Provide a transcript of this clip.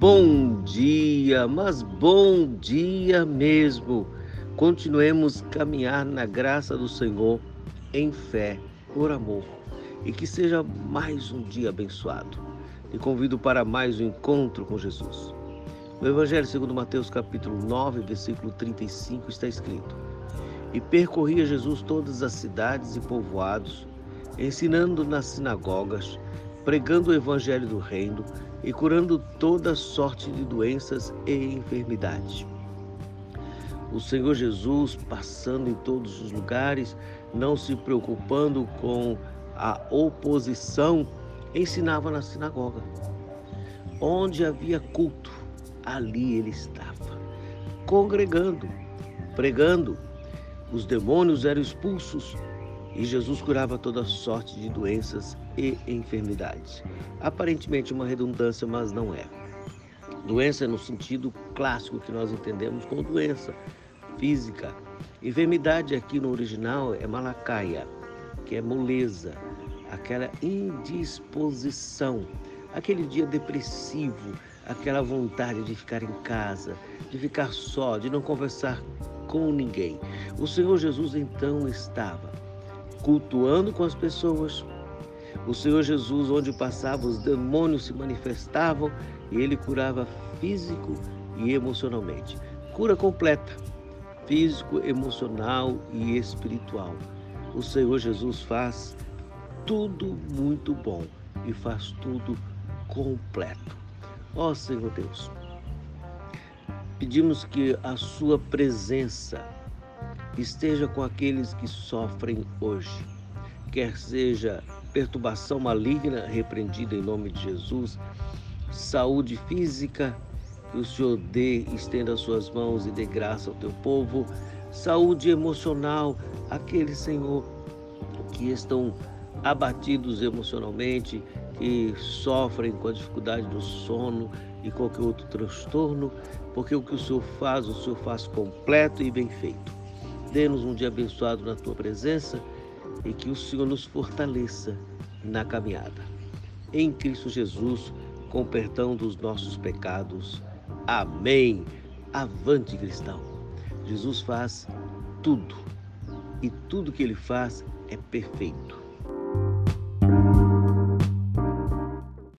Bom dia, mas bom dia mesmo. Continuemos caminhar na graça do Senhor em fé, por amor, e que seja mais um dia abençoado. E convido para mais um encontro com Jesus. No Evangelho segundo Mateus capítulo 9, versículo 35 está escrito: E percorria Jesus todas as cidades e povoados, ensinando nas sinagogas, pregando o evangelho do reino e curando toda sorte de doenças e enfermidades. O Senhor Jesus, passando em todos os lugares, não se preocupando com a oposição, ensinava na sinagoga. Onde havia culto, ali ele estava, congregando, pregando. Os demônios eram expulsos e Jesus curava toda sorte de doenças e enfermidades. Aparentemente uma redundância, mas não é. Doença no sentido clássico que nós entendemos como doença física. Enfermidade aqui no original é malacaia, que é moleza, aquela indisposição, aquele dia depressivo, aquela vontade de ficar em casa, de ficar só, de não conversar com ninguém. O Senhor Jesus então estava cultuando com as pessoas. O Senhor Jesus, onde passava, os demônios se manifestavam e ele curava físico e emocionalmente. Cura completa, físico, emocional e espiritual. O Senhor Jesus faz tudo muito bom e faz tudo completo. Ó Senhor Deus, pedimos que a Sua presença esteja com aqueles que sofrem hoje, quer seja perturbação maligna repreendida em nome de Jesus, saúde física, que o Senhor dê, estenda as suas mãos e dê graça ao teu povo, saúde emocional, aqueles, Senhor, que estão abatidos emocionalmente, que sofrem com a dificuldade do sono e qualquer outro transtorno, porque o que o Senhor faz, o Senhor faz completo e bem feito. Dê-nos um dia abençoado na tua presença e que o Senhor nos fortaleça na caminhada. Em Cristo Jesus, com perdão dos nossos pecados. Amém. Avante, cristão. Jesus faz tudo e tudo que ele faz é perfeito.